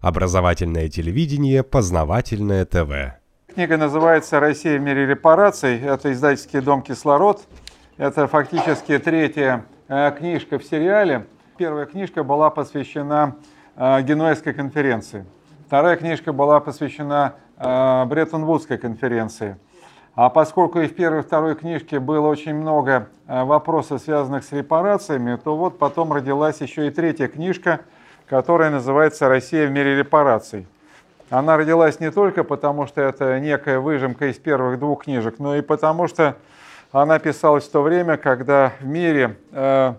Образовательное телевидение, познавательное ТВ. Книга называется «Россия в мире репараций». Это издательский дом «Кислород». Это фактически третья э, книжка в сериале. Первая книжка была посвящена э, Генуэзской конференции. Вторая книжка была посвящена э, Бреттон-Вудской конференции. А поскольку и в первой и второй книжке было очень много вопросов, связанных с репарациями, то вот потом родилась еще и третья книжка, которая называется «Россия в мире репараций». Она родилась не только потому, что это некая выжимка из первых двух книжек, но и потому, что она писалась в то время, когда в мире э,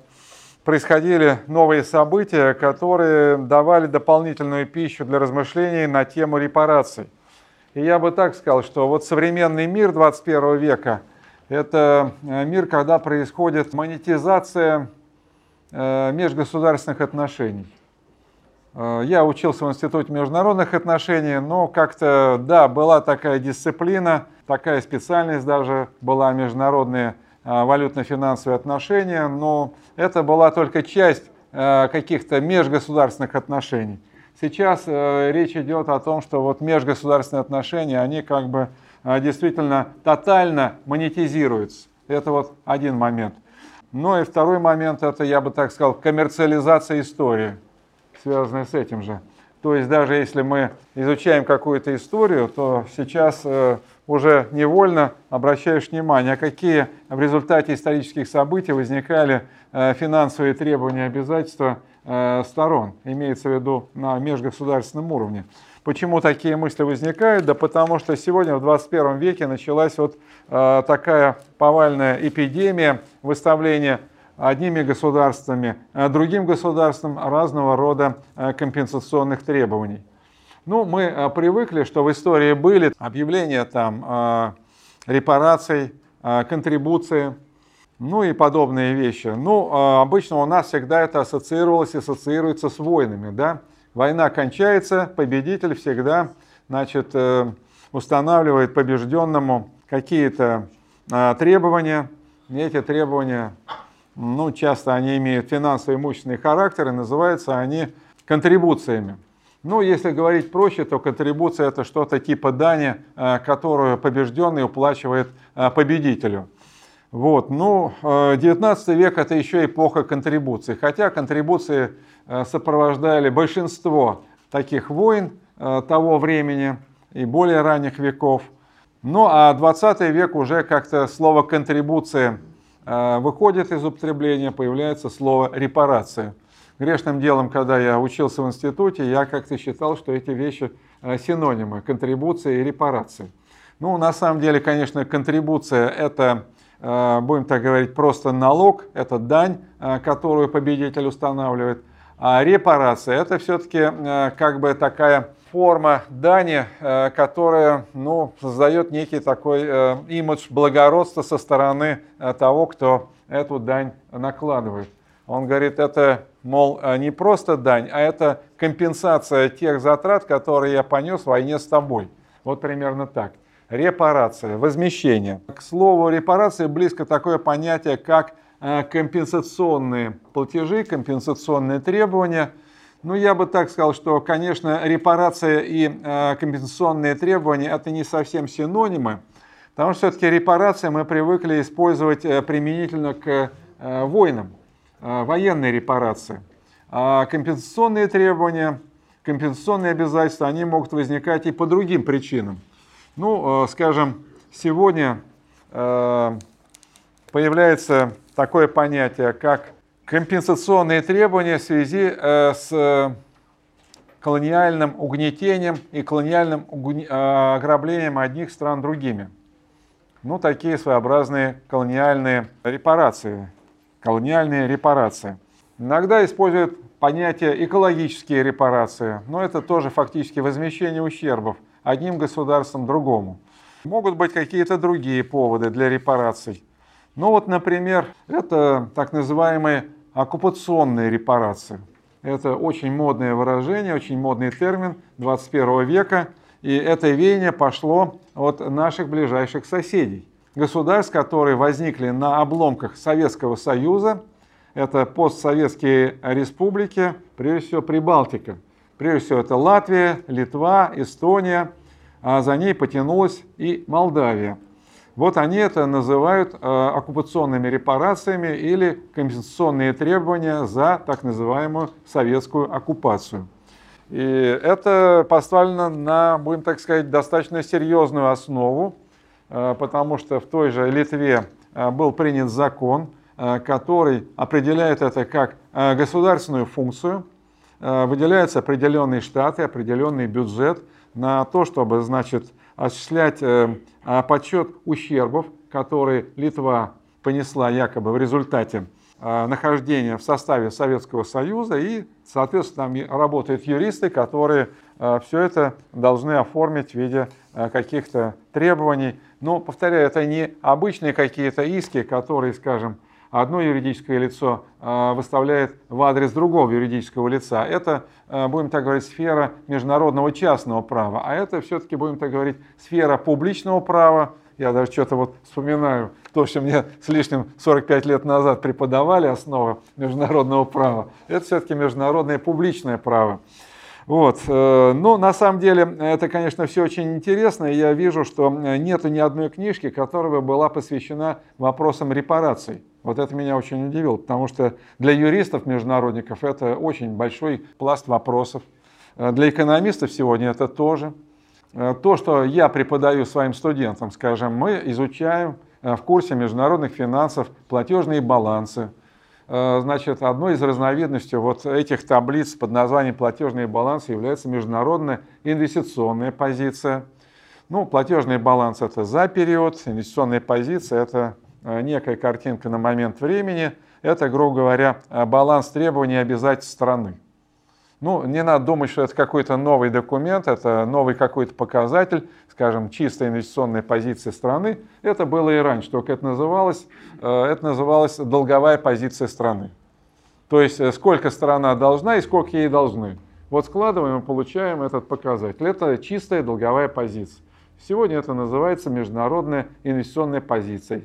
происходили новые события, которые давали дополнительную пищу для размышлений на тему репараций. И я бы так сказал, что вот современный мир 21 века – это э, мир, когда происходит монетизация э, межгосударственных отношений. Э, я учился в Институте международных отношений, но как-то, да, была такая дисциплина, такая специальность даже была международные валютно-финансовые отношения, но это была только часть каких-то межгосударственных отношений. Сейчас э, речь идет о том, что вот межгосударственные отношения, они как бы э, действительно тотально монетизируются. Это вот один момент. Ну и второй момент, это, я бы так сказал, коммерциализация истории, связанная с этим же. То есть даже если мы изучаем какую-то историю, то сейчас э, уже невольно обращаешь внимание, а какие в результате исторических событий возникали э, финансовые требования и обязательства Э, сторон, имеется в виду на межгосударственном уровне. Почему такие мысли возникают? Да потому что сегодня, в 21 веке, началась вот такая повальная эпидемия выставления одними государствами, а другим государствам разного рода э, компенсационных требований. Ну, мы привыкли, что в истории были объявления там репараций, контрибуции, ну и подобные вещи. Ну, обычно у нас всегда это ассоциировалось и ассоциируется с войнами, да. Война кончается, победитель всегда, значит, э, устанавливает побежденному какие-то требования. И эти требования, ну, часто они имеют финансово-имущественный характер, и называются они контрибуциями. Ну, если говорить проще, то контрибуция это что-то типа дани, э, которую побежденный уплачивает э, победителю. Вот. Ну, 19 э, век это еще эпоха контрибуций, хотя контрибуции сопровождали большинство таких войн того времени и более ранних веков. Ну а 20 век уже как-то слово контрибуция выходит из употребления, появляется слово репарация. Грешным делом, когда я учился в институте, я как-то считал, что эти вещи синонимы, контрибуция и репарация. Ну, на самом деле, конечно, контрибуция – это Э, будем так говорить, просто налог, это дань, э, которую победитель устанавливает. А репарация – это все-таки э, как бы такая форма дани, которая ну, создает некий такой имидж благородства со стороны того, кто эту дань накладывает. Он говорит, это, мол, не просто дань, а это компенсация тех затрат, которые я понес в войне с тобой. Вот примерно так репарация, возмещение. К слову, репарация близко такое понятие, как э, компенсационные платежи, компенсационные требования. Ну, я бы так сказал, что, конечно, репарация и э, компенсационные требования – это не совсем синонимы, потому что все-таки репарация мы привыкли использовать э, применительно к войнам, военные репарации. А компенсационные требования, компенсационные обязательства, они могут возникать и по другим причинам. Ну, э, скажем, сегодня э, появляется такое понятие, как компенсационные требования в связи э, с колониальным угнетением и колониальным ограблением одних стран другими. Ну, такие своеобразные колониальные репарации. Колониальные репарации. Иногда используют понятие экологические репарации, но это тоже фактически возмещение ущербов – одним государством другому. Могут быть какие-то другие поводы для репараций. Ну вот, например, это так называемые оккупационные репарации. Это очень модное выражение, очень модный термин 21 века. И это веяние пошло от наших ближайших соседей. Государств, которые возникли на обломках Советского Союза, это постсоветские республики, прежде всего Прибалтика – Прежде всего это Латвия, Литва, Эстония, а за ней потянулась и Молдавия. Вот они это называют э, оккупационными репарациями или компенсационные требования за так называемую советскую оккупацию. И это поставлено на, будем так сказать, достаточно серьезную основу, э, потому что в той же Литве э, был принят закон, который определяет это как государственную функцию, выделяются определенные штаты, определенный бюджет на то, чтобы, значит, осуществлять э, а, подсчет ущербов, которые Литва понесла якобы в результате э, нахождения в составе Советского Союза. И, соответственно, там работают юристы, которые э, все это должны оформить в виде каких-то требований. Но, повторяю, это не обычные какие-то иски, которые, скажем, одно юридическое лицо а, выставляет в адрес другого юридического лица. Это, а, будем так говорить, сфера международного частного права, а это все-таки, будем так говорить, сфера публичного права. Я даже что-то вот вспоминаю то, что мне с лишним 45 лет назад преподавали основы международного права. Это все-таки международное публичное право. Вот. Э, ну, на самом деле это, конечно, все очень интересно. Я вижу, что нет ни одной книжки, которая бы была посвящена вопросам репараций. Вот это меня очень удивило, потому что для юристов-международников это очень большой пласт вопросов. Э, для экономистов сегодня это тоже. Э, то, что я преподаю своим студентам, скажем, мы изучаем в курсе международных финансов платежные балансы, Э, значит, одной из разновидностей вот этих таблиц под названием платежные балансы является международная инвестиционная позиция. Ну, платежный баланс – это за период, инвестиционная позиция – это э, некая картинка на момент времени. Это, грубо говоря, э, баланс требований и обязательств страны. Ну, не надо думать, что это какой-то новый документ, это новый какой-то показатель, скажем, чистая инвестиционная позиция страны. Это было и раньше, только это называлось, э, это называлось долговая позиция страны. То есть э, сколько страна должна и сколько ей должны. Вот складываем и получаем этот показатель. Это чистая долговая позиция. Сегодня это называется международная инвестиционная позиция.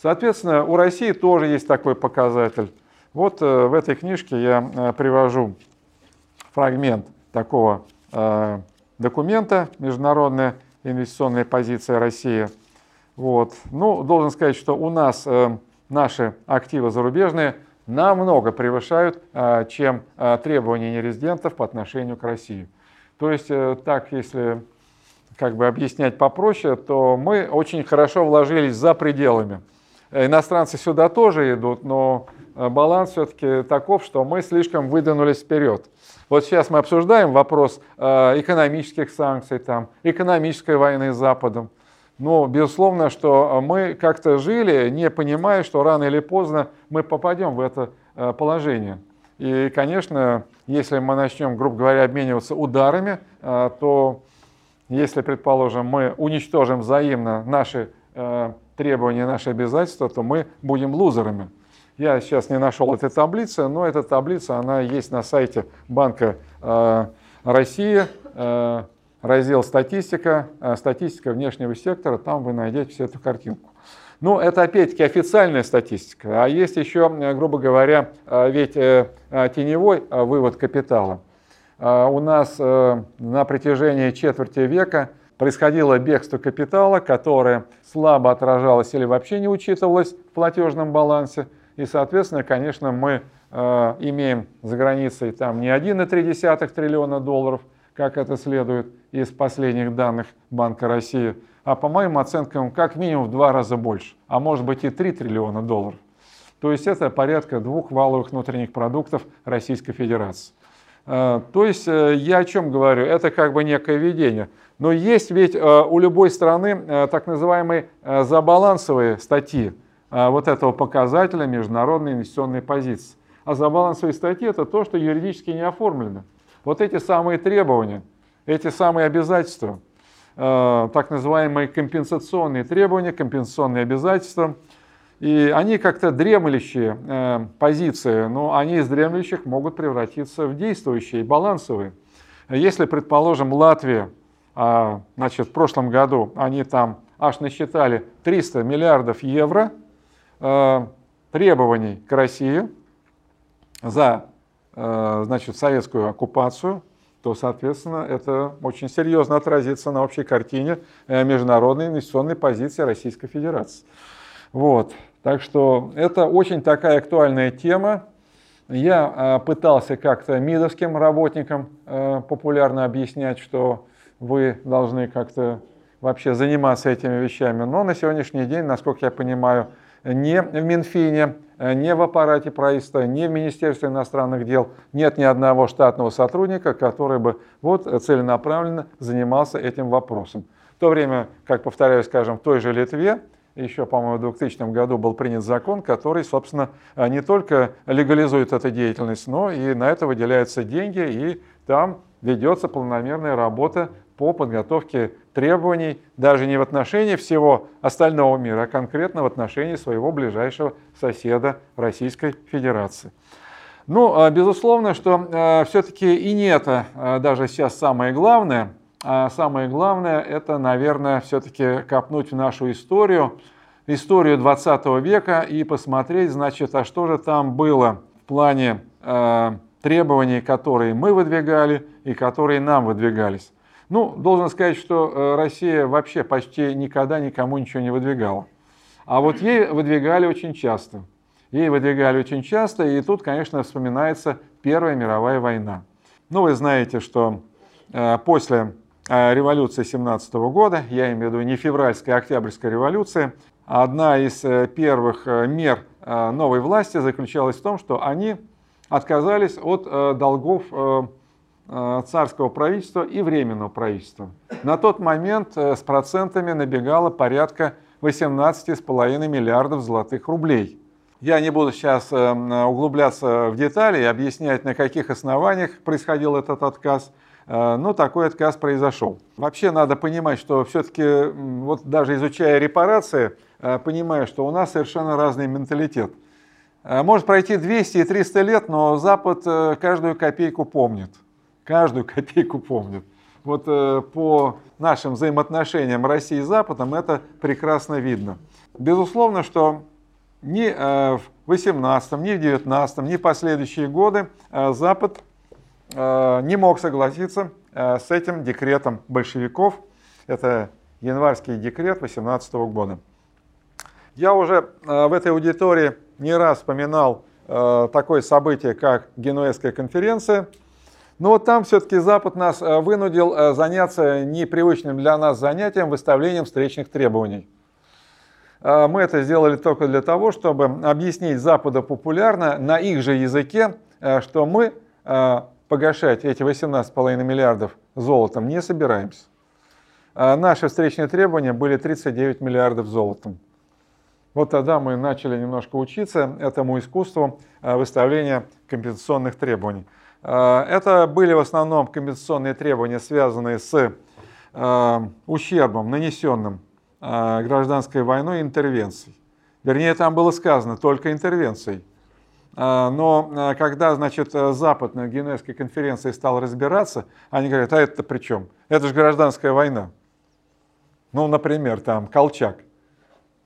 Соответственно, у России тоже есть такой показатель. Вот э, в этой книжке я привожу фрагмент такого э, документа «Международная инвестиционная позиция России». Вот. Ну, должен сказать, что у нас э, наши активы зарубежные намного превышают, э, чем э, требования нерезидентов по отношению к России. То есть, э, так, если как бы объяснять попроще, то мы очень хорошо вложились за пределами. Иностранцы сюда тоже идут, но э, баланс все-таки таков, что мы слишком выдвинулись вперед. Вот сейчас мы обсуждаем вопрос э, экономических санкций, там, экономической войны с Западом. Но безусловно, что мы как-то жили, не понимая, что рано или поздно мы попадем в это э, положение. И, конечно, если мы начнем, грубо говоря, обмениваться ударами, э, то если, предположим, мы уничтожим взаимно наши требования, наши обязательства, то мы будем лузерами. Я сейчас не нашел этой таблицы, но эта таблица, она есть на сайте Банка э, России, э, раздел «Статистика», э, «Статистика внешнего сектора», там вы найдете всю эту картинку. Ну, это опять-таки официальная статистика, а есть еще, грубо говоря, ведь теневой вывод капитала. У нас на протяжении четверти века происходило бегство капитала, которое слабо отражалось или вообще не учитывалось в платежном балансе – и, соответственно, конечно, мы э, имеем за границей там не 1,3 триллиона долларов, как это следует из последних данных Банка России, а по моим оценкам как минимум в два раза больше, а может быть и 3 триллиона долларов. То есть это порядка двух валовых внутренних продуктов Российской Федерации. Э, то есть э, я о чем говорю? Это как бы некое видение. Но есть ведь э, у любой страны так называемые забалансовые статьи. Вот этого показателя международной инвестиционной позиции. А забалансовые статьи – это то, что юридически не оформлено. Вот эти самые требования, эти самые обязательства, так называемые компенсационные требования, компенсационные обязательства, и они как-то дремлющие э, позиции, но они из дремлющих могут превратиться в действующие, балансовые. Если, предположим, Латвия, значит, в прошлом году они там аж насчитали 300 миллиардов евро – Э, требований к России за э, значит, советскую оккупацию, то, соответственно, это очень серьезно отразится на общей картине э, международной инвестиционной позиции Российской Федерации. Вот. Так что это очень такая актуальная тема. Я пытался как-то МИДовским работникам популярно объяснять, что вы должны как-то вообще заниматься этими вещами. Но на сегодняшний день, насколько я понимаю, не в Минфине, не в аппарате правительства, не в Министерстве иностранных дел нет ни одного штатного сотрудника, который бы вот целенаправленно занимался этим вопросом. В то время, как повторяю, скажем, в той же Литве, еще, по-моему, в 2000 году был принят закон, который, собственно, не только легализует эту деятельность, но и на это выделяются деньги, и там ведется планомерная работа по подготовке требований даже не в отношении всего остального мира, а конкретно в отношении своего ближайшего соседа Российской Федерации. Ну, а, безусловно, что э, все-таки и не это э, даже сейчас самое главное. А самое главное, это, наверное, все-таки копнуть в нашу историю, историю 20 века и посмотреть, значит, а что же там было в плане требований, которые мы выдвигали и которые нам выдвигались. Ну, должен сказать, что э, Россия вообще почти никогда никому ничего не выдвигала. А вот ей выдвигали очень часто. Ей выдвигали очень часто, и тут, конечно, вспоминается Первая мировая война. Ну, вы знаете, что э, после э, революции 17 года, я имею в виду не февральская, а октябрьская революция, одна из первых мер новой власти заключалась в том, что они отказались от долгов Э, царского правительства и временного правительства. На тот момент э, с процентами набегало порядка 18,5 миллиардов золотых рублей. Я не буду сейчас э, углубляться в детали и объяснять, на каких основаниях происходил этот отказ, но такой отказ произошел. Вообще надо понимать, что все-таки, вот даже изучая репарации, понимаю, что у нас совершенно разный менталитет. Может пройти 200 и 300 лет, но Запад каждую копейку помнит каждую копейку помнят. Вот э, по нашим взаимоотношениям России и Западом это прекрасно видно. Безусловно, что ни э, в 18, ни в 19, ни в последующие годы э, Запад э, не мог согласиться э, с этим декретом большевиков. Это январский декрет 18 года. Я уже э, в этой аудитории не раз вспоминал э, такое событие, как Генуэзская конференция – но вот там все-таки Запад нас э, вынудил э, заняться непривычным для нас занятием выставлением встречных требований. Э, мы это сделали только для того, чтобы объяснить Западу популярно на их же языке, что мы погашать эти 18,5 миллиардов золотом не собираемся. Наши встречные требования были 39 миллиардов золотом. Вот тогда мы начали немножко учиться этому искусству выставления компенсационных требований. Э, это были в основном компенсационные требования, связанные с э, ущербом, нанесенным э, гражданской войной интервенцией. Вернее, там было сказано только интервенцией. Но когда, значит, Запад на Генуэзской конференции стал разбираться, они говорят, а это при чем? Это же гражданская война. Ну, например, там Колчак.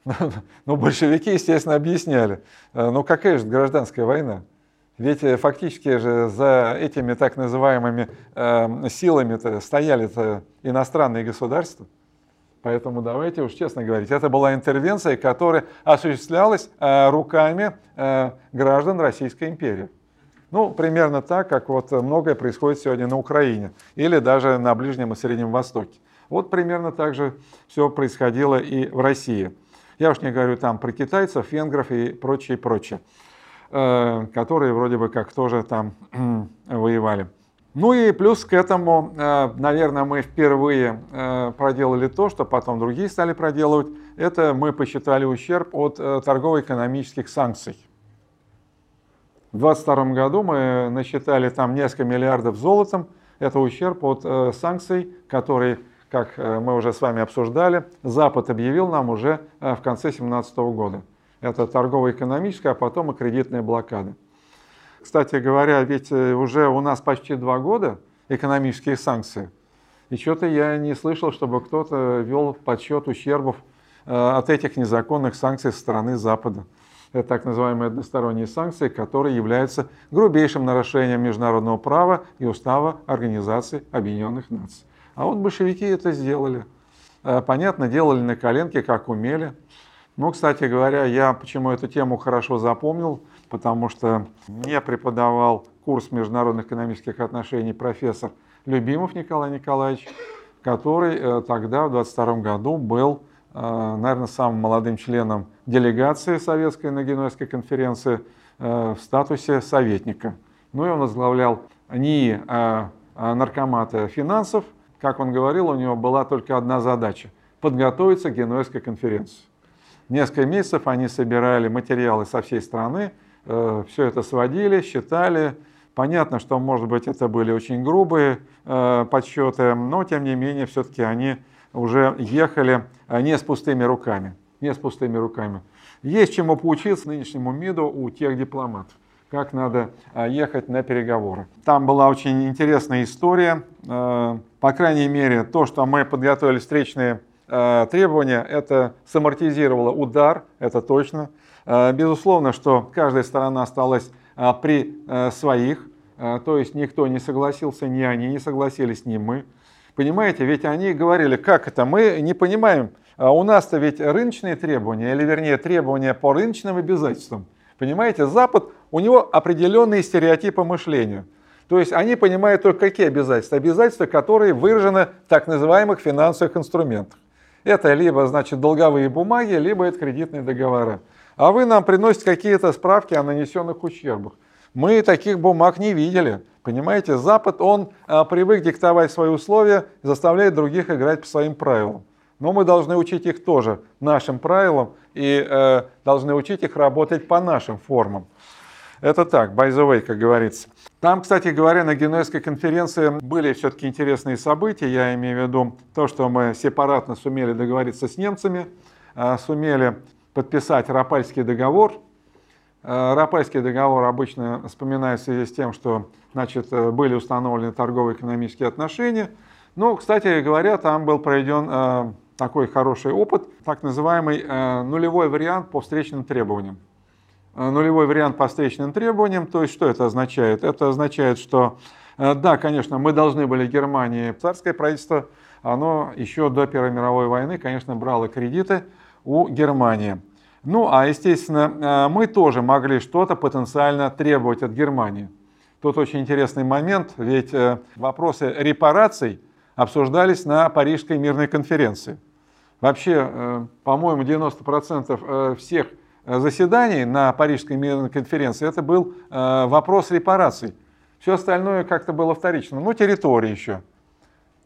Ну, большевики, естественно, объясняли. Ну, какая же гражданская война? Ведь э, фактически же за этими так называемыми э, силами стояли -то иностранные государства. Поэтому давайте уж честно говорить, это была интервенция, которая осуществлялась э, руками э, граждан Российской империи. Ну, примерно так, как вот многое происходит сегодня на Украине или даже на Ближнем и Среднем Востоке. Вот примерно так же все происходило и в России. Я уж не говорю там про китайцев, венгров и прочее, прочее. Э, которые вроде бы как тоже там воевали. Ну и плюс к этому, э, наверное, мы впервые э, проделали то, что потом другие стали проделывать. Это мы посчитали ущерб от торгово-экономических санкций. В 2022 году мы насчитали там несколько миллиардов золотом. Это ущерб от санкций, которые, как мы уже с вами обсуждали, Запад объявил нам уже в конце 2017 года. Это торгово-экономическая, а потом и кредитная блокада. Кстати говоря, ведь э, уже у нас почти два года экономические санкции. И что-то я не слышал, чтобы кто-то вел подсчет ущербов э, от этих незаконных санкций со стороны Запада. Это так называемые односторонние санкции, которые являются грубейшим нарушением международного права и устава Организации Объединенных Наций. А вот большевики это сделали. Э, понятно, делали на коленке, как умели. Ну, кстати говоря, я почему эту тему хорошо запомнил, потому что мне преподавал курс международных экономических отношений профессор Любимов Николай Николаевич, который э, тогда, в 22 году, был, э, наверное, самым молодым членом делегации советской на Генуэзской конференции в статусе советника. Ну и он возглавлял НИИ наркомата финансов, как он говорил, у него была только одна задача – подготовиться к Генуэзской конференции. Несколько месяцев они собирали материалы со всей страны, э, все это сводили, считали. Понятно, что, может быть, это были очень грубые э, подсчеты, но, тем не менее, все-таки они уже ехали э, не с пустыми руками. Не с пустыми руками. Есть чему поучиться нынешнему МИДу у тех дипломатов как надо ехать на переговоры. Там была очень интересная история. Э, по крайней мере, то, что мы подготовили встречные э, требования, это самортизировало удар, это точно. Э, безусловно, что каждая сторона осталась при своих, то есть никто не согласился, ни они не согласились, ни мы. Понимаете, ведь они говорили, как это, мы не понимаем, а у нас-то ведь рыночные требования, или вернее требования по рыночным обязательствам. Понимаете, Запад, у него определенные стереотипы мышления. То есть они понимают только какие обязательства? Обязательства, которые выражены в так называемых финансовых инструментах. Это либо, значит, долговые бумаги, либо это кредитные договоры. А вы нам приносите какие-то справки о нанесенных ущербах. Мы таких бумаг не видели. Понимаете, Запад, он а, привык диктовать свои условия, заставляет других играть по своим правилам. Но мы должны учить их тоже нашим правилам и э, должны учить их работать по нашим формам. Это так, by the way, как говорится. Там, кстати говоря, на Генуэзской конференции были все-таки интересные события. Я имею в виду то, что мы сепаратно сумели договориться с немцами, э, сумели подписать Рапальский договор. Э, Рапальский договор обычно вспоминается в связи с тем, что значит, э, были установлены торгово-экономические отношения. Ну, кстати говоря, там был проведен такой хороший опыт, так называемый нулевой вариант по встречным требованиям. Э, нулевой вариант по встречным требованиям, то есть что это означает? Это означает, что э, да, конечно, мы должны были Германии, царское правительство, оно еще до Первой мировой войны, конечно, брало кредиты у Германии. Ну, а, естественно, мы тоже могли что-то потенциально требовать от Германии. Тут очень интересный момент, ведь вопросы репараций – обсуждались на Парижской мирной конференции. Вообще, э, по-моему, 90% э, всех э, заседаний на Парижской мирной конференции это был вопрос репараций. Все остальное как-то было вторично. Ну, территория еще.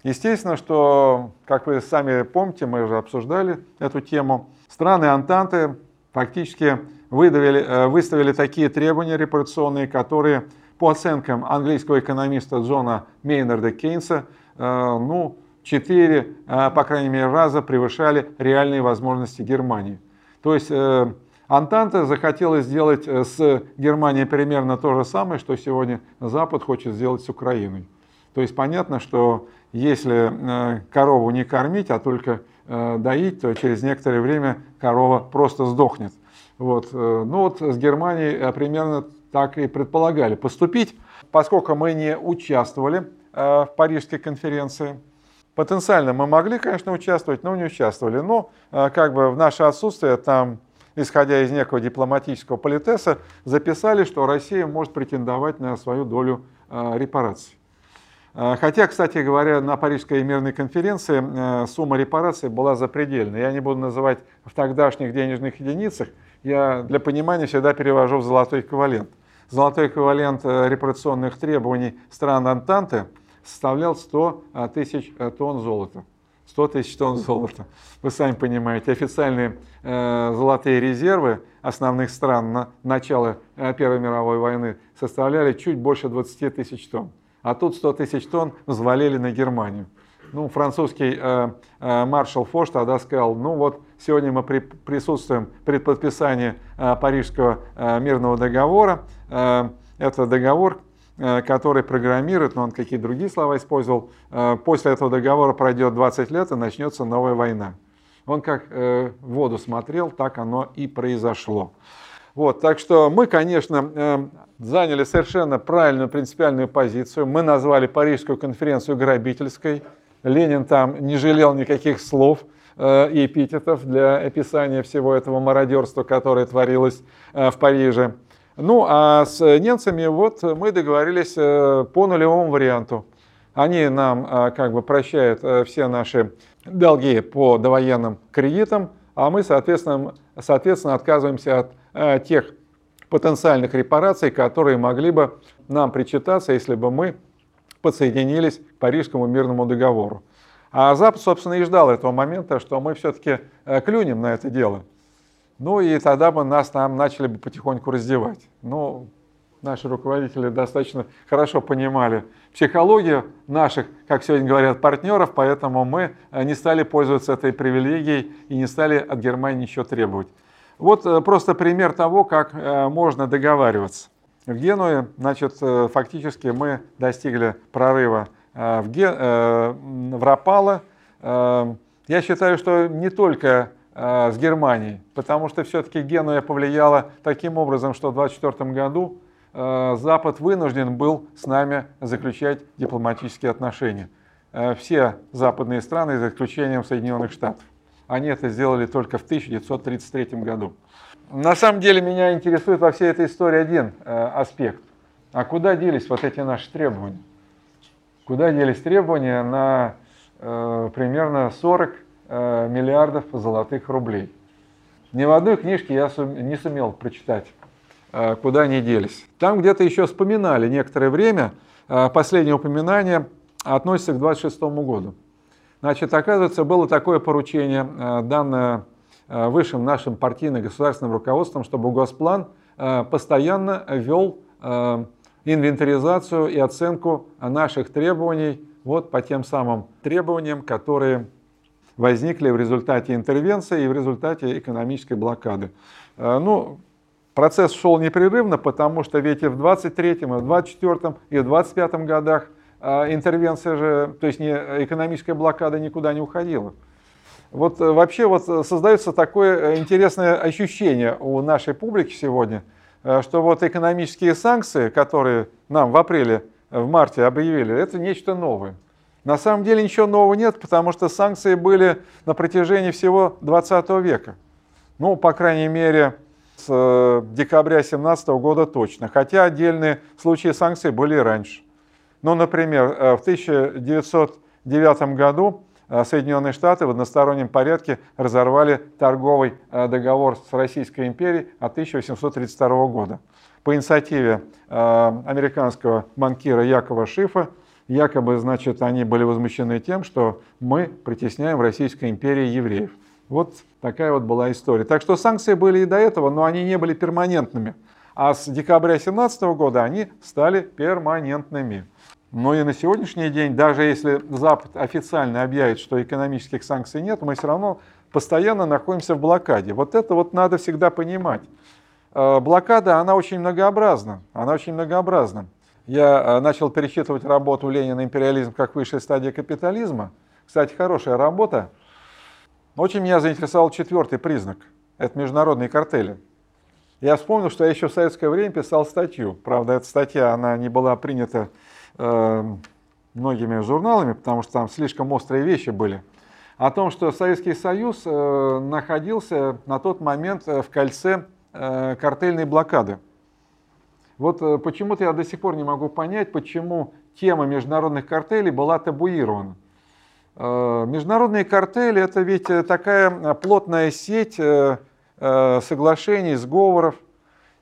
Естественно, что, как вы сами помните, мы уже обсуждали эту тему, страны Антанты фактически выдавили, выставили такие требования репарационные, которые, по оценкам английского экономиста Джона Мейнарда Кейнса, Э, ну, 4, э, по крайней мере, раза превышали реальные возможности Германии. То есть э, Антанта захотела сделать с Германией примерно то же самое, что сегодня Запад хочет сделать с Украиной. То есть понятно, что если корову не кормить, а только доить, то через некоторое время корова просто сдохнет. Вот. Ну вот с Германией примерно так и предполагали поступить. Поскольку мы не участвовали Э, в Парижской конференции. Потенциально мы могли, конечно, участвовать, но не участвовали. Но э, как бы в наше отсутствие там, исходя из некого дипломатического политеса, записали, что Россия может претендовать на свою долю э, репараций. Хотя, кстати говоря, на Парижской мирной конференции сумма репараций была запредельной. Я не буду называть в тогдашних денежных единицах, я для понимания всегда перевожу в золотой эквивалент. Золотой эквивалент репарационных требований стран Антанты – составлял 100 а, тысяч э, тонн золота. 100 тысяч тонн золота. Вы сами понимаете, официальные э, золотые резервы основных стран на начало э, Первой мировой войны составляли чуть больше 20 тысяч тонн. А тут 100 тысяч тонн взвалили на Германию. Ну, французский э, э, маршал Фош тогда сказал, ну вот сегодня мы при, присутствуем при подписании э, Парижского э, мирного договора. Э, это договор, который программирует, но он какие другие слова использовал, э, после этого договора пройдет 20 лет и начнется новая война. Он как э, в воду смотрел, так оно и произошло. Вот, так что мы, конечно, э, заняли совершенно правильную принципиальную позицию. Мы назвали Парижскую конференцию грабительской. Ленин там не жалел никаких слов э, и эпитетов для описания всего этого мародерства, которое творилось э, в Париже. Ну, а с немцами вот мы договорились по нулевому варианту. Они нам как бы прощают все наши долги по довоенным кредитам, а мы, соответственно, соответственно отказываемся от тех потенциальных репараций, которые могли бы нам причитаться, если бы мы подсоединились к Парижскому мирному договору. А Запад, собственно, и ждал этого момента, что мы все-таки э, клюнем на это дело. Ну и тогда бы нас там начали бы потихоньку раздевать. Ну, наши руководители достаточно хорошо понимали психологию наших, как сегодня говорят, партнеров, поэтому мы э, не стали пользоваться этой привилегией и не стали от Германии ничего требовать. Вот э, просто пример того, как э, можно договариваться. В Генуе, значит, фактически мы достигли прорыва в, Ген... в Рапало. Я считаю, что не только с Германией, потому что все-таки Генуя повлияла таким образом, что в 1924 году Запад вынужден был с нами заключать дипломатические отношения. Все западные страны, за исключением Соединенных Штатов. Они это сделали только в 1933 году. На самом деле меня интересует во всей этой истории один э, аспект. А куда делись вот эти наши требования? Куда делись требования на э, примерно 40 э, миллиардов золотых рублей? Ни в одной книжке я не сумел прочитать, э, куда они делись. Там где-то еще вспоминали некоторое время, э, последнее упоминание относится к 26 году. Значит, оказывается, было такое поручение, э, данное э, высшим нашим партийным государственным руководством, чтобы Госплан э, постоянно вел инвентаризацию и оценку наших требований вот по тем самым требованиям, которые возникли в результате интервенции и в результате экономической блокады. Ну, процесс шел непрерывно, потому что ведь и в 23 и в 24 и в 25 годах а интервенция же, то есть не, экономическая блокада никуда не уходила. Вот э, вообще вот создается такое э, интересное ощущение у нашей публики сегодня, э, что вот экономические санкции, которые нам в апреле, в марте объявили, это нечто новое. На самом деле ничего нового нет, потому что санкции были на протяжении всего 20 века. Ну, по крайней мере, с декабря 2017 года точно. Хотя отдельные случаи санкций были и раньше. Ну, например, э, в 1909 году э, Соединенные Штаты в одностороннем порядке разорвали торговый э, договор с Российской империей от 1832 года. По инициативе американского банкира Якова Шифа, якобы, значит, они были возмущены тем, что мы притесняем в Российской империи евреев. Вот такая вот была история. Так что санкции были и до этого, но они не были перманентными. А с декабря 2017 года они стали перманентными. Но и на сегодняшний день, даже если Запад официально объявит, что экономических санкций нет, мы все равно постоянно находимся в блокаде. Вот это вот надо всегда понимать. Э, блокада, она очень многообразна. Она очень многообразна. Я э, начал перечитывать работу Ленина «Империализм как высшая стадия капитализма». Кстати, хорошая работа. Очень меня заинтересовал четвертый признак. Это международные картели. Я вспомнил, что я еще в советское время писал статью. Правда, эта статья, она не была принята Эм, многими журналами, потому что там слишком острые вещи были, о том, что Советский Союз э, находился на тот момент э, в кольце э, картельной блокады. Вот почему-то я до сих пор не могу понять, почему тема международных картелей была табуирована. Международные картели – это ведь такая плотная сеть соглашений, сговоров –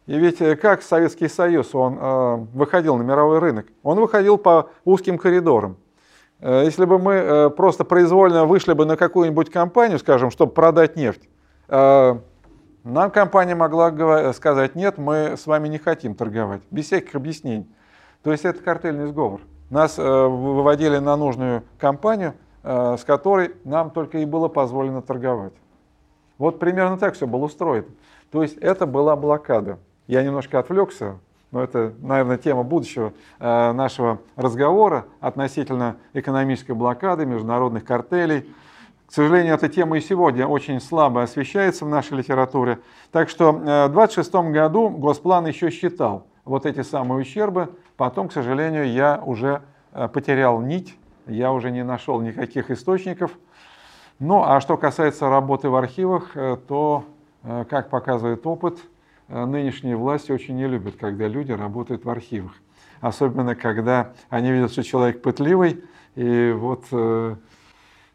и ведь э, как Советский Союз, он э, выходил на мировой рынок? Он выходил по узким коридорам. Э, если бы мы э, просто произвольно вышли бы на какую-нибудь компанию, скажем, чтобы продать нефть, э, нам компания могла сказать, нет, мы с вами не хотим торговать, без всяких объяснений. То есть это картельный сговор. Нас э, выводили на нужную компанию, э, с которой нам только и было позволено торговать. Вот примерно так все было устроено. То есть это была блокада. Я немножко отвлекся, но это, наверное, тема будущего э, нашего разговора относительно экономической блокады, международных картелей. К сожалению, эта тема и сегодня очень слабо освещается в нашей литературе. Так что в 26 году Госплан еще считал вот эти самые ущербы. Потом, к сожалению, я уже потерял нить, я уже не нашел никаких источников. Ну, а что касается работы в архивах, то, как показывает опыт, нынешние власти очень не любят, когда люди работают в архивах особенно когда они видят, что человек пытливый, и вот, э,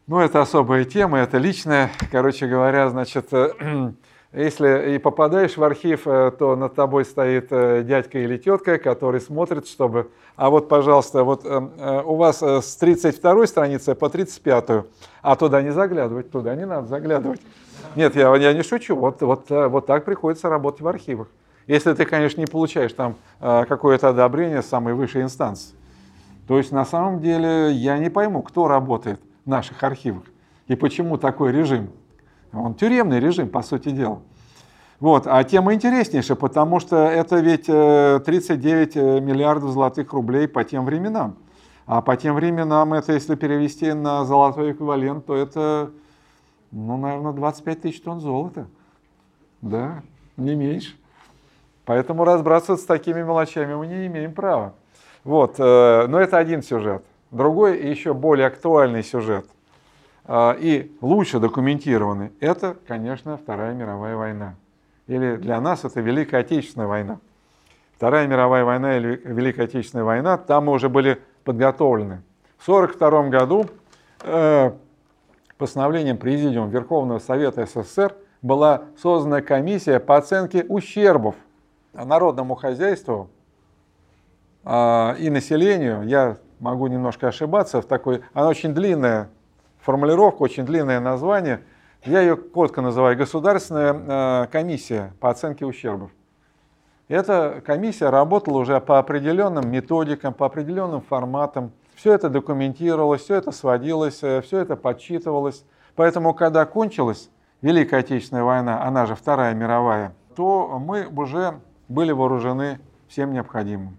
ну, это особая тема, это личная, короче говоря, значит, э, если и попадаешь в архив, э, то над тобой стоит дядька или тетка, который смотрит, чтобы, а вот, пожалуйста, вот у вас с 32 страницы по 35, а туда не заглядывать, туда не надо заглядывать. Нет, я, я не шучу, вот, вот, вот так приходится работать в архивах. Если ты, конечно, не получаешь там э, какое-то одобрение самой высшей инстанции. То есть на самом деле я не пойму, кто работает наших архивах и почему такой режим. Он тюремный режим, по сути дела. Вот. А тема интереснейшая, потому что это ведь 39 э, миллиардов золотых рублей по тем временам. А по тем временам это, если перевести на золотой эквивалент, то это, ну, наверное, 25 тысяч тонн золота. Да, не меньше. Поэтому разбрасываться с такими мелочами мы не имеем права. Вот, э, но это один сюжет. Другой и еще более актуальный сюжет э, и лучше документированный – это, конечно, Вторая мировая война. Или для нас это Великая Отечественная война. Вторая мировая война или Великая Отечественная война, там мы уже были подготовлены. В 1942 году э, постановлением Президиума Верховного Совета СССР была создана комиссия по оценке ущербов народному хозяйству э, и населению, я могу немножко ошибаться в такой, она очень длинная формулировка, очень длинное название, я ее коротко называю Государственная э, комиссия по оценке ущербов. Эта комиссия работала уже по определенным методикам, по определенным форматам. Все это документировалось, все это сводилось, э, все это подсчитывалось. Поэтому, когда кончилась Великая Отечественная война, она же Вторая мировая, то мы уже были вооружены всем необходимым.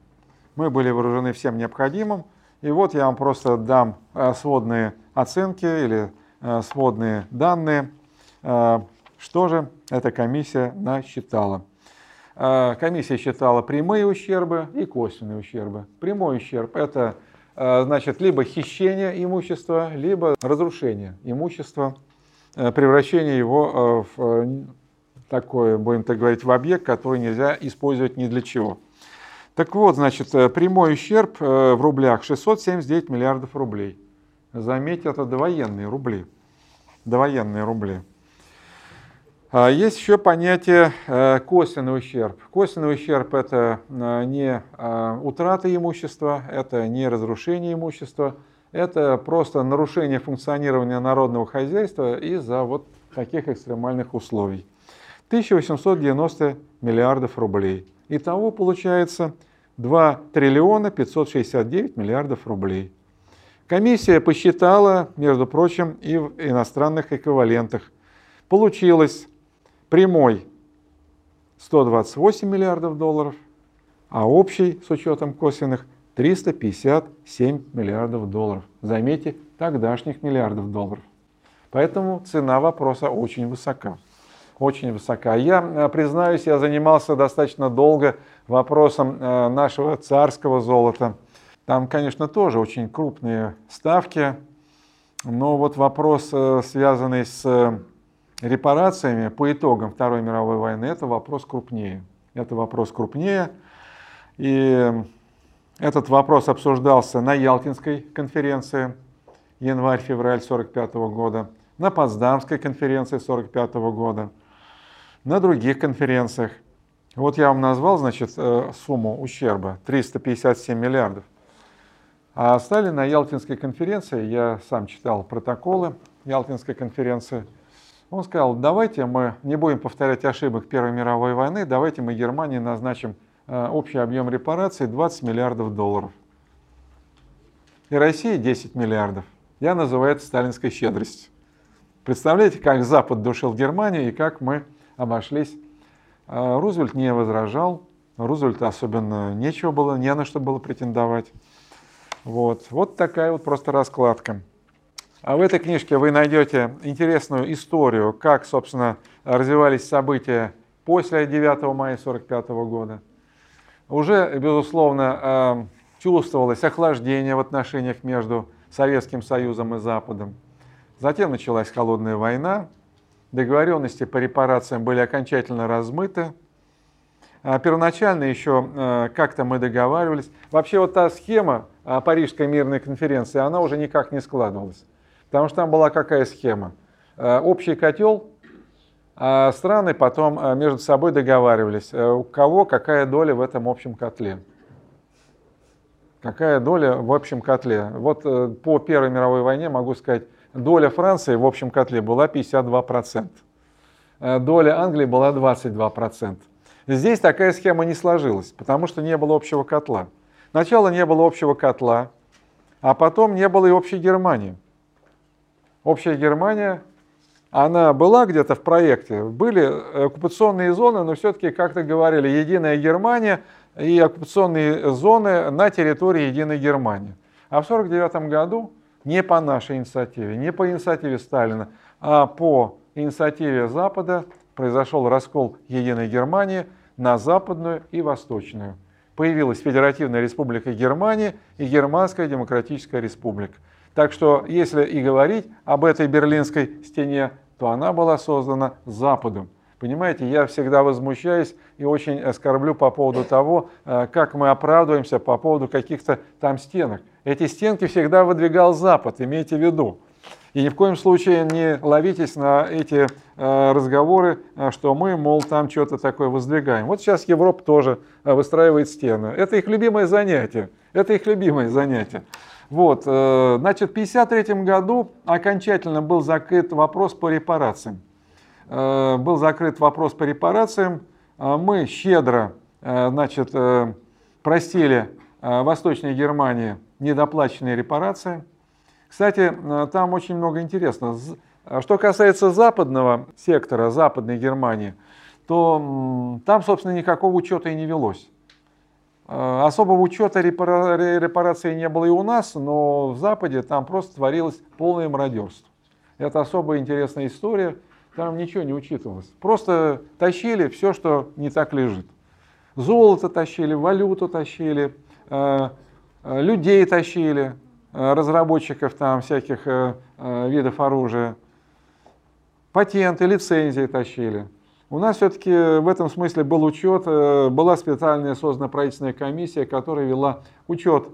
Мы были вооружены всем необходимым, и вот я вам просто дам э, сводные оценки или э, сводные данные, э, что же эта комиссия насчитала. Комиссия считала прямые ущербы и косвенные ущербы. Прямой ущерб – это значит либо хищение имущества, либо разрушение имущества, превращение его в такое, будем так говорить, в объект, который нельзя использовать ни для чего. Так вот, значит, э, прямой ущерб э, в рублях 679 миллиардов рублей. Заметьте, это довоенные рубли. Довоенные рубли. А есть еще понятие э, косвенный ущерб. Косвенный ущерб – это не утрата имущества, это не разрушение имущества, это просто нарушение функционирования народного хозяйства из-за вот таких экстремальных условий. 1890 миллиардов рублей. Итого получается 2 триллиона 569 миллиардов рублей. Комиссия посчитала, между прочим, и в иностранных эквивалентах. Получилось прямой 128 миллиардов долларов, а общий, с учетом косвенных, 357 миллиардов долларов. Заметьте, тогдашних миллиардов долларов. Поэтому цена вопроса очень высока очень высока. Я, э, признаюсь, я занимался достаточно долго вопросом э, нашего царского золота. Там, конечно, тоже очень крупные ставки, но вот вопрос, э, связанный с репарациями по итогам Второй мировой войны, это вопрос крупнее. Это вопрос крупнее. И этот вопрос обсуждался на Ялтинской конференции январь-февраль 1945 года, на Потсдамской конференции 1945 года – на других конференциях. Вот я вам назвал, значит, э, сумму ущерба 357 миллиардов. А стали на Ялтинской конференции, я сам читал протоколы Ялтинской конференции, он сказал, давайте мы не будем повторять ошибок Первой мировой войны, давайте мы Германии назначим э, общий объем репараций 20 миллиардов долларов. И России 10 миллиардов. Я называю это сталинской щедростью. Представляете, как Запад душил Германию и как мы обошлись. А Рузвельт не возражал, Рузвельту особенно нечего было, не на что было претендовать. Вот, вот такая вот просто раскладка. А в этой книжке вы найдете интересную историю, как, собственно, развивались события после 9 мая 1945 года. Уже, безусловно, чувствовалось охлаждение в отношениях между Советским Союзом и Западом. Затем началась холодная война, договоренности по репарациям были окончательно размыты. А первоначально еще э, как-то мы договаривались. Вообще вот та схема э, Парижской мирной конференции, она уже никак не складывалась. Потому что там была какая схема? Э, общий котел, а страны потом между собой договаривались, у кого какая доля в этом общем котле какая доля в общем котле. Вот э, по Первой мировой войне могу сказать, доля Франции в общем котле была 52%. Э, доля Англии была 22%. Здесь такая схема не сложилась, потому что не было общего котла. Сначала не было общего котла, а потом не было и общей Германии. Общая Германия, она была где-то в проекте, были оккупационные зоны, но все-таки как-то говорили, единая Германия – и оккупационные зоны на территории Единой Германии. А в 1949 году не по нашей инициативе, не по инициативе Сталина, а по инициативе Запада произошел раскол Единой Германии на Западную и Восточную. Появилась Федеративная Республика Германия и Германская Демократическая Республика. Так что, если и говорить об этой Берлинской стене, то она была создана Западом. Понимаете, я всегда возмущаюсь и очень оскорблю по поводу того, э, как мы оправдываемся по поводу каких-то там стенок. Эти стенки всегда выдвигал Запад, имейте в виду. И ни в коем случае не ловитесь на эти э, разговоры, э, что мы, мол, там что-то такое воздвигаем. Вот сейчас Европа тоже выстраивает стены. Это их любимое занятие. Это их любимое занятие. Вот, значит, в 1953 году окончательно был закрыт вопрос по репарациям. Э, был закрыт вопрос по репарациям. Э, мы щедро э, значит, простили Восточной Германии недоплаченные репарации. Кстати, там очень много интересного. Что касается западного сектора, Западной Германии, то там, собственно, никакого учета и не велось. Особого учета репараций не было и у нас, но в Западе там просто творилось полное мародерство. Это особо интересная история. Там ничего не учитывалось. Просто тащили все, что не так лежит. Золото тащили, валюту тащили, людей тащили, э, разработчиков там всяких видов оружия, патенты, лицензии тащили. У нас все-таки в этом смысле был учет, была специальная создана правительственная комиссия, которая вела учет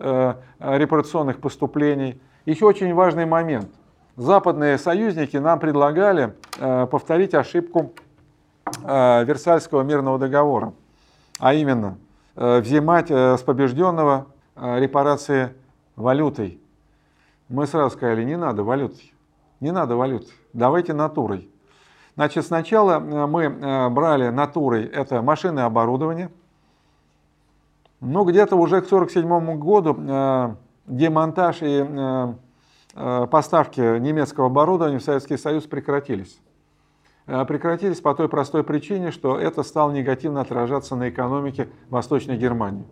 репарационных поступлений. Еще очень важный момент западные союзники нам предлагали э, повторить ошибку э, Версальского мирного договора, а именно э, взимать с побежденного репарации валютой. Мы сразу сказали, не надо валютой, не надо валютой, давайте натурой. Значит, сначала мы брали натурой это машины оборудование, но где-то уже к 1947 году демонтаж и Э, поставки немецкого оборудования в Советский Союз прекратились. Э, прекратились по той простой причине, что это стало негативно отражаться на экономике Восточной Германии.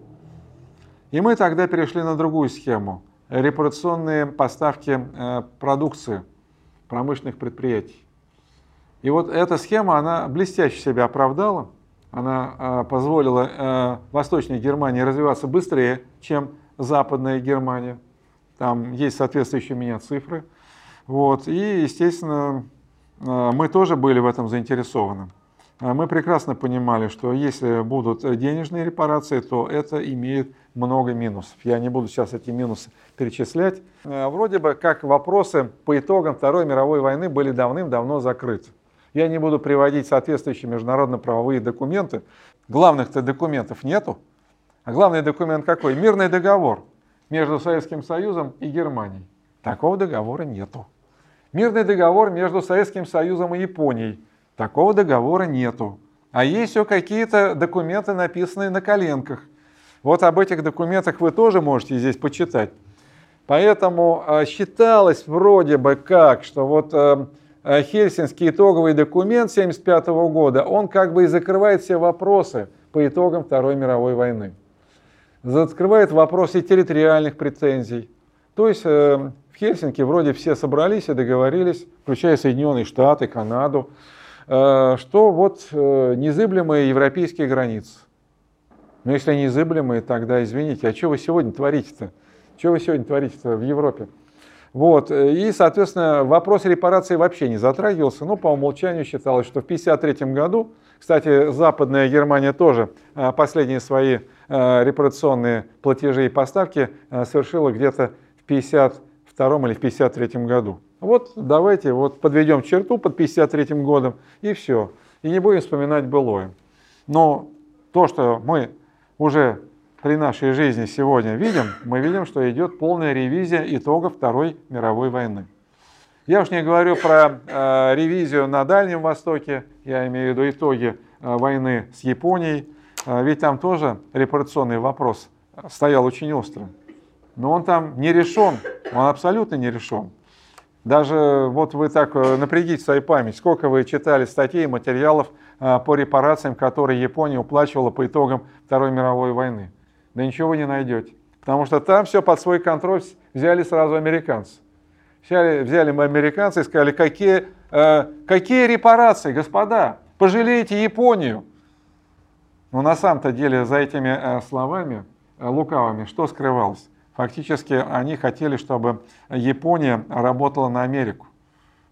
И мы тогда перешли на другую схему. Репарационные поставки э, продукции промышленных предприятий. И вот эта схема, она блестяще себя оправдала. Она позволила Восточной Германии развиваться быстрее, чем Западная Германия. Там есть соответствующие у меня цифры. Вот. И, естественно, э, мы тоже были в этом заинтересованы. Э, мы прекрасно понимали, что если будут денежные репарации, то это имеет много минусов. Я не буду сейчас эти минусы перечислять. Э, вроде бы как вопросы по итогам Второй мировой войны были давным-давно закрыты. Я не буду приводить соответствующие международно-правовые документы. Главных-то документов нету. А главный документ какой? Мирный договор между Советским Союзом и Германией. Такого договора нету. Мирный договор между Советским Союзом и Японией. Такого договора нету. А есть все какие-то документы, написанные на коленках. Вот об этих документах вы тоже можете здесь почитать. Поэтому э, считалось вроде бы как, что вот э, э, Хельсинский итоговый документ 1975 года, он как бы и закрывает все вопросы по итогам Второй мировой войны закрывает вопросы территориальных претензий. То есть э, Хельсинки вроде все собрались и договорились, включая Соединенные Штаты, Канаду, э, что вот э, незыблемые европейские границы. Но если незыблемые, тогда извините, а что вы сегодня творите-то? Что вы сегодня творите-то в Европе? Вот. И, соответственно, вопрос репарации вообще не затрагивался, но по умолчанию считалось, что в 1953 году, кстати, Западная Германия тоже э, последние свои репарационные платежи и поставки совершила где-то в 50 52 или в 53 году. Вот давайте вот подведем черту под 53 годом и все. И не будем вспоминать былое. Но то, что мы уже при нашей жизни сегодня видим, мы видим, что идет полная ревизия итогов Второй мировой войны. Я уж не говорю про э, ревизию на Дальнем Востоке, я имею в виду итоги э, войны с Японией, э, ведь там тоже репарационный вопрос стоял очень острым но он там не решен, он абсолютно не решен. Даже вот вы так э, напрягите свою память, сколько вы читали статей и материалов э, по репарациям, которые Япония уплачивала по итогам Второй мировой войны. Да ничего вы не найдете. Потому что там все под свой контроль взяли сразу американцы. Взяли, взяли мы американцы и сказали, какие, э, какие репарации, господа, пожалейте Японию. Но на самом-то деле за этими словами э, лукавыми что скрывалось? Фактически они хотели, чтобы Япония работала на Америку.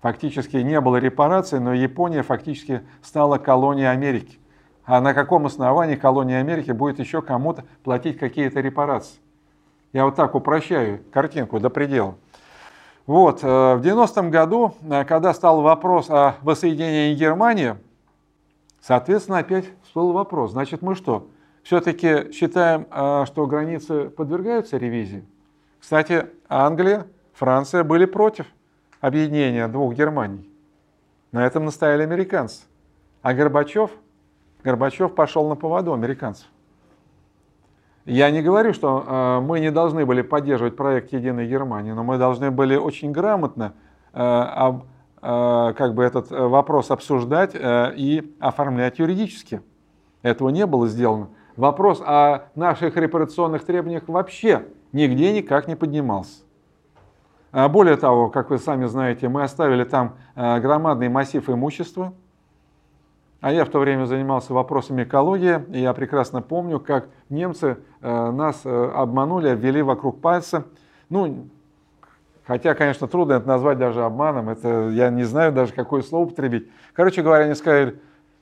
Фактически не было репараций, но Япония фактически стала колонией Америки. А на каком основании колония Америки будет еще кому-то платить какие-то репарации? Я вот так упрощаю картинку до предела. Вот, э, в 90-м году, э, когда стал вопрос о воссоединении Германии, соответственно, опять всплыл вопрос, значит, мы что, все-таки считаем, а, что границы подвергаются ревизии. Кстати, Англия, Франция были против объединения двух Германий. На этом настояли американцы. А Горбачев, Горбачев пошел на поводу американцев. Я не говорю, что э, мы не должны были поддерживать проект Единой Германии, но мы должны были очень грамотно э, э, как бы этот вопрос обсуждать э, и оформлять юридически. Этого не было сделано вопрос о наших репарационных требованиях вообще нигде никак не поднимался. А более того, как вы сами знаете, мы оставили там э, громадный массив имущества, а я в то время занимался вопросами экологии, и я прекрасно помню, как немцы э, нас э, обманули, ввели вокруг пальца. Ну, хотя, конечно, трудно это назвать даже обманом, это я не знаю даже, какое слово употребить. Короче говоря, они сказали,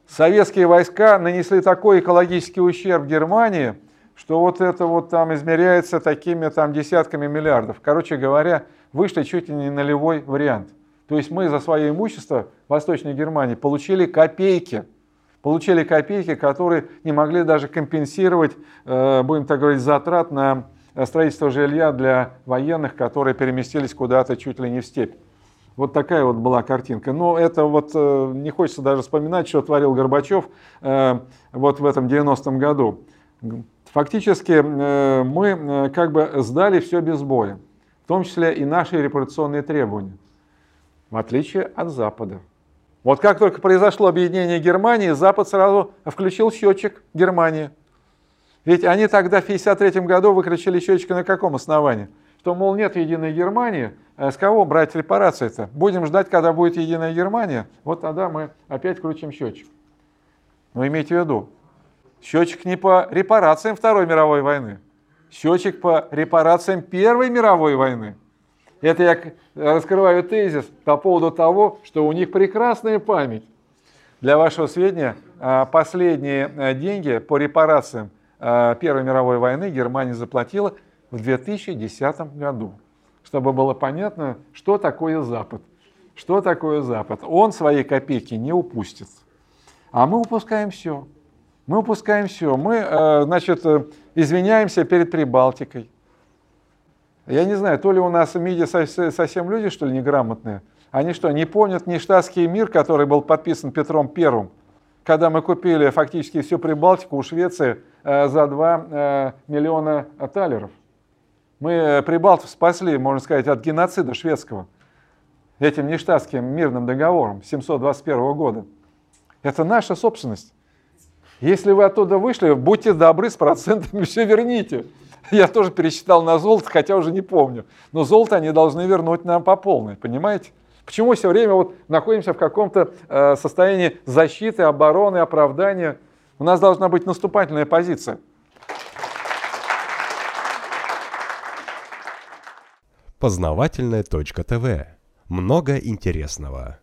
советские войска нанесли такой экологический ущерб Германии, что вот это вот там измеряется такими там десятками миллиардов. Короче говоря, вышли чуть ли не нулевой вариант. То есть мы за свое имущество в Восточной Германии получили копейки. Получили копейки, которые не могли даже компенсировать, э, будем так говорить, затрат на строительство жилья для военных, которые переместились куда-то чуть ли не в степь. Вот такая вот была картинка. Но это вот э, не хочется даже вспоминать, что творил Горбачев э, вот в этом 90-м году. Фактически э, мы как бы сдали все без боя, в том числе и наши репарационные требования, в отличие от Запада. Вот как только произошло объединение Германии, Запад сразу включил счетчик Германии. Ведь они тогда в 1953 году выключили счетчик на каком основании? Что, мол, нет единой Германии, с кого брать репарации-то? Будем ждать, когда будет единая Германия, вот тогда мы опять включим счетчик. Но имейте в виду, счетчик не по репарациям Второй мировой войны, счетчик по репарациям Первой мировой войны. Это я раскрываю тезис по поводу того, что у них прекрасная память. Для вашего сведения, э, последние э, деньги по репарациям Первой мировой войны Германия заплатила в 2010 году чтобы было понятно, что такое Запад. Что такое Запад? Он свои копейки не упустит. А мы упускаем все. Мы упускаем все. Мы, э, значит, э, извиняемся перед Прибалтикой. Я не знаю, то ли у нас в МИДе совсем люди, что ли, неграмотные. Они что, не помнят нештатский мир, который был подписан Петром Первым, когда мы купили фактически всю Прибалтику у Швеции э, за 2 миллиона талеров? Мы э, прибалтов спасли, можно сказать, от геноцида шведского этим нештатским мирным договором 721 года. Это наша собственность. Если вы оттуда вышли, будьте добры, с процентами все верните. Я тоже пересчитал на золото, хотя уже не помню. Но золото они должны вернуть нам по полной, понимаете? Почему все время вот находимся в каком-то э, состоянии защиты, обороны, оправдания? У нас должна быть наступательная позиция. Познавательная точка ТВ. Много интересного.